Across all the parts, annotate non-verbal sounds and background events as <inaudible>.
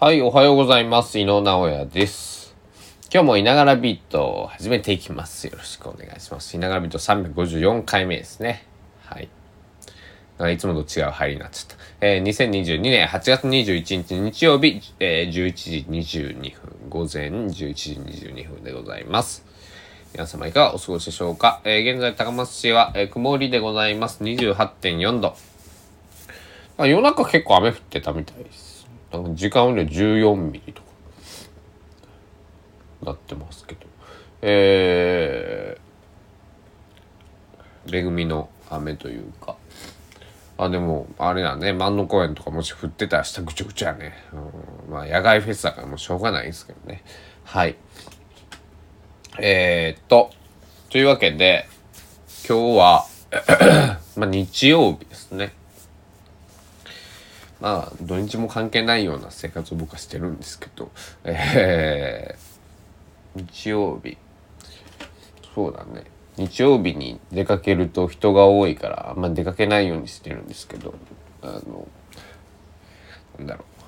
はい、おはようございます。井野直哉です。今日もいながらビートを始めていきます。よろしくお願いします。いながらビート354回目ですね。はい。いつもと違う入りになっちゃった。えー、2022年8月21日日曜日、えー、11時22分、午前11時22分でございます。皆様いかがお過ごしでしょうか、えー、現在高松市は、えー曇りでございます。28.4度。夜中結構雨降ってたみたいです。なんか時間雨量14ミリとかなってますけど。えー、恵みの雨というか。あ、でも、あれだね、万能公園とかもし降ってたら下ぐちゃぐちゃやね。うん、まあ、野外フェスだからもうしょうがないですけどね。はい。えー、っと、というわけで、今日は、<clears throat> まあ、日曜日ですね。まあ、土日も関係ないような生活を僕はしてるんですけど、えー、日曜日、そうだね。日曜日に出かけると人が多いから、あんま出かけないようにしてるんですけど、あの、なんだろう。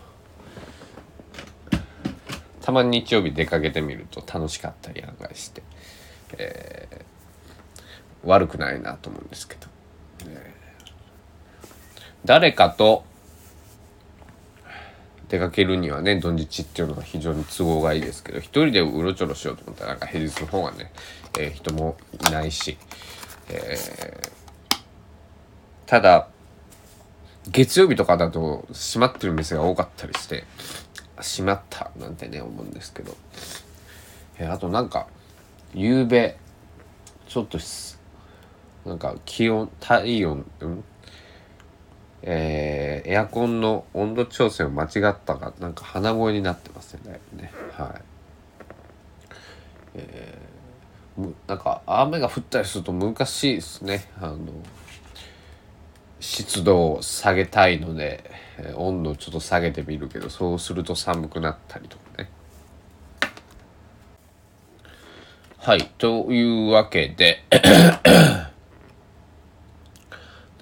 たまに日曜日出かけてみると楽しかったり案外して、えー、悪くないなと思うんですけど、えー誰かと出かけるにはね土日っていうのが非常に都合がいいですけど一人でうろちょろしようと思ったらなんか平日の方がね、えー人もいないし、えーただ月曜日とかだと閉まってる店が多かったりして閉まったなんてね思うんですけど、えーあとなんか夕べちょっとなんか気温体温、うん？えーエアコンの温度調整を間違ったかなんか鼻声になってますねね。はい。えーなんか雨が降ったりすると難しいですね。あの湿度を下げたいので、えー温度をちょっと下げてみるけどそうすると寒くなったりとかね。はい。というわけで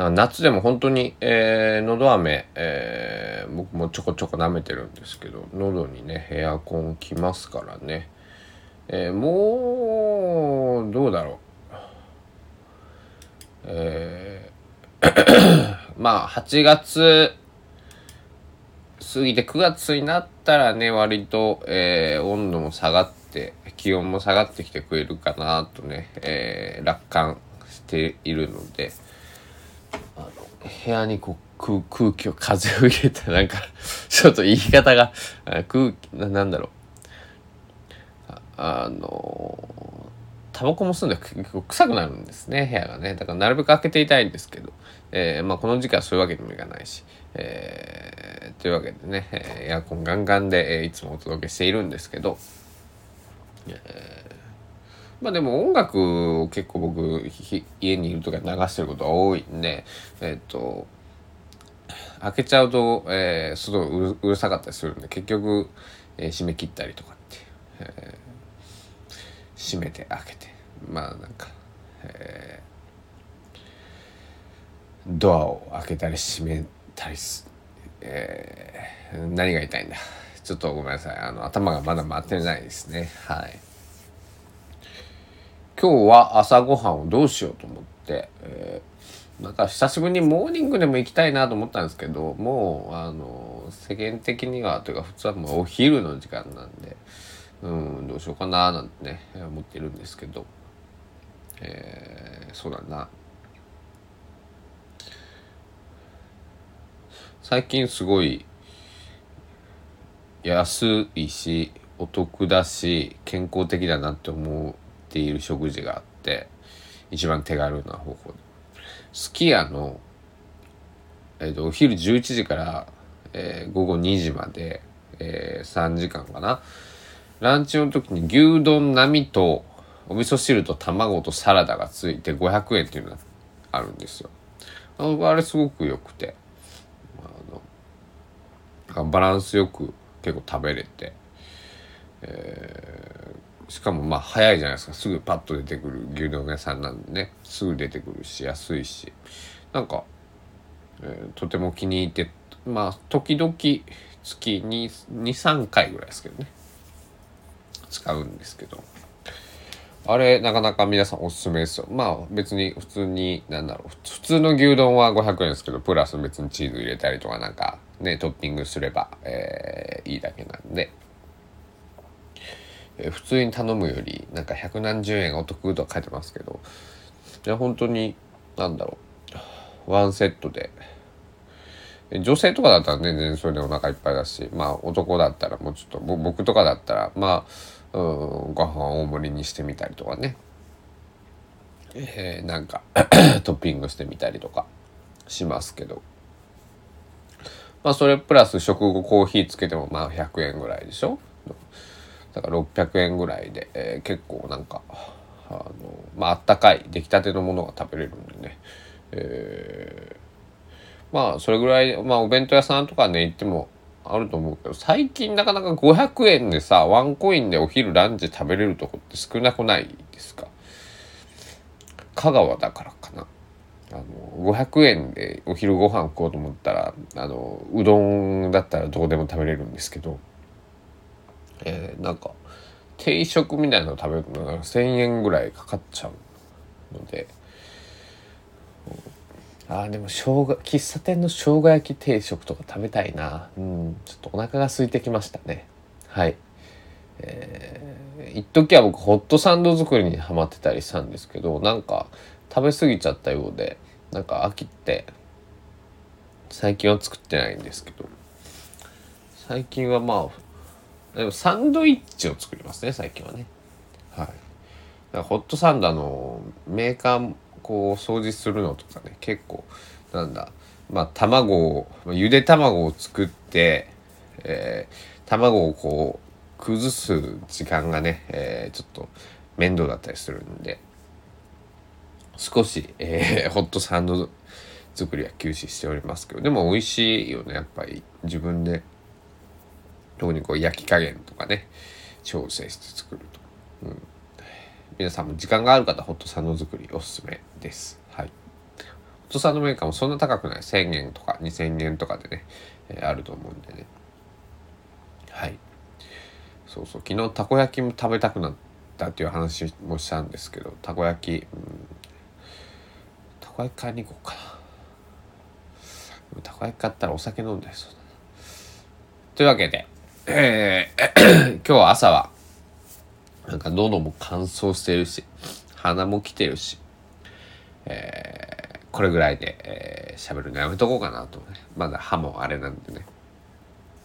ら夏でも本当に、えー、喉飴、えー僕もちょこちょこ舐めてるんですけど喉にねエアコンきますからね、えーもうどうだろうえー <coughs> まあ8月過ぎて9月になったらね割と、えー温度も下がって気温も下がってきてくれるかなとね、えー楽観しているので。あの部屋にこう空空気を風を入れたなんかちょっと言い方が空気ななんだろう。あのタバコも吸うんで結構臭くなるんですね部屋がね。だからなるべく開けていたいんですけど、えーまあ、この時期はそういうわけにもいかないし、えーというわけでねエアコンガンガンで、えいつもお届けしているんですけど。まあでも音楽を結構僕家にいる時は流してることが多いんでえっ、と開けちゃうと、えーすごいうるさかったりするんで結局、えー閉め切ったりとかって、えー閉めて開けてまあなんか、えードアを開けたり閉めたりす、えー何が言いたいんだ。ちょっとごめんなさい。あの頭がまだ回ってないですね。はい。今日は朝ごはんをどうしようと思って、えーなんか久しぶりにモーニングでも行きたいなと思ったんですけどもうあの世間的にはというか普通はもうお昼の時間なんでうんどうしようかななんてね思ってるんですけど、えーそうだな。最近すごい安いしお得だし健康的だなって思うている食事があって一番手軽な方法すき家の、えーとお昼11時から、えー午後2時まで、えー3時間かな。ランチの時に牛丼並みとお味噌汁と卵とサラダがついて500円っていうのがあるんですよ。あれすごく良くて。バランスよく結構食べれて、えーしかもまあ早いじゃないですか。すぐパッと出てくる牛丼屋さんなんでね。すぐ出てくるし安いし。なんか、えーとても気に入ってまあ時々月に23回ぐらいですけどね。使うんですけど。あれなかなか皆さんおすすめですよ。まあ別に普通になんだろう。普通の牛丼は500円ですけどプラス別にチーズ入れたりとかなんかねトッピングすれば、えー、いいだけなんで、え、普通に頼むよりなんか百何十円お得と書いてますけどいや本当になんだろう。ワンセットで。女性とかだったらね全然それでお腹いっぱいだしまあ男だったらもうちょっと僕とかだったらまあうんご飯大盛りにしてみたりとかね。えー、なんか <clears throat> トッピングしてみたりとかしますけど。まあそれプラス食後コーヒーつけてもまあ100円ぐらいでしょ？だから600円ぐらいで、えー、結構なんかあのまああったかい出来たてのものが食べれるんでね。えーまあそれぐらいまあお弁当屋さんとかね行ってもあると思うけど最近なかなか500円でさワンコインでお昼ランチ食べれるとこって少なくないですか？香川だからかな。あの500円でお昼ご飯食おうと思ったらあのうどんだったらどこでも食べれるんですけどえー、なんか定食みたいなの食べると1,000円ぐらいかかっちゃうので。あーでも生姜喫茶店の生姜焼き定食とか食べたいな。うんちょっとお腹が空いてきましたね。はい。えー、一時は僕ホットサンド作りにハマってたりしたんですけどなんか食べ過ぎちゃったようでなんか飽きて最近は作ってないんですけど。最近はまあでもサンドイッチを作りますね最近はね。はい。ホットサンドのメーカーこう掃除するのとかね結構なんだまあ卵をゆで卵を作って、えー、卵をこう崩す時間がね、えー、ちょっと面倒だったりするんで少し、えー、ホットサンド作りは休止しておりますけどでも美味しいよねやっぱり。自分で特にこう焼き加減とかね調整して作ると。うん皆さんも時間がある方ホットサンド作りおすすめです。はい。ホットサンドメーカーもそんな高くない。1000円とか2000円とかでね、えー、あると思うんでね。はい。そうそう。昨日たこ焼きも食べたくなったっていう話もしたんですけど、たこ焼き、うん、たこ焼き買いに行こうかな。たこ焼き買ったらお酒飲んでそうだな。というわけで、えー、今日は朝はなんか喉も乾燥してるし、鼻も来てるし、えー、これぐらいで喋、えー、るのやめとこうかなとね。まだ歯もあれなんでね、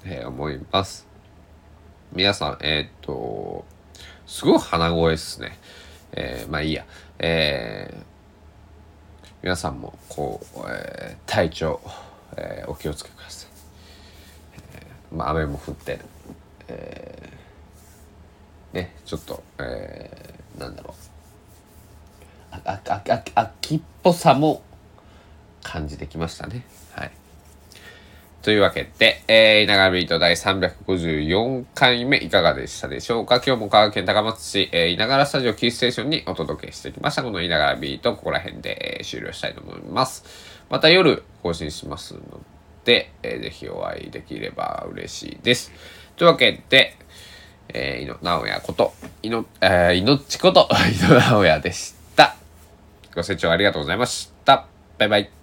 えー、思います。皆さん、えー、っと、すごい鼻声っすね。えー、まあいいや。えー、皆さんも、こう、えー、体調、えー、お気をつけください。まあ雨も降ってる。えーねちょっと、えー、なんだろうああああ秋っぽさも感じてきましたねはいというわけで、えー、稲川ビート第354回目いかがでしたでしょうか？今日も香川県高松市、えー、稲川スタジオキーステーションにお届けしてきました。この稲川ビート、ここら辺で、終了したいと思います。また夜更新しますので、えー、ぜひお会いできれば嬉しいです。というわけで、えー、井野直哉こと、いの、えー、いのちこと、<laughs> 井野直哉でした。ご清聴ありがとうございました。バイバイ。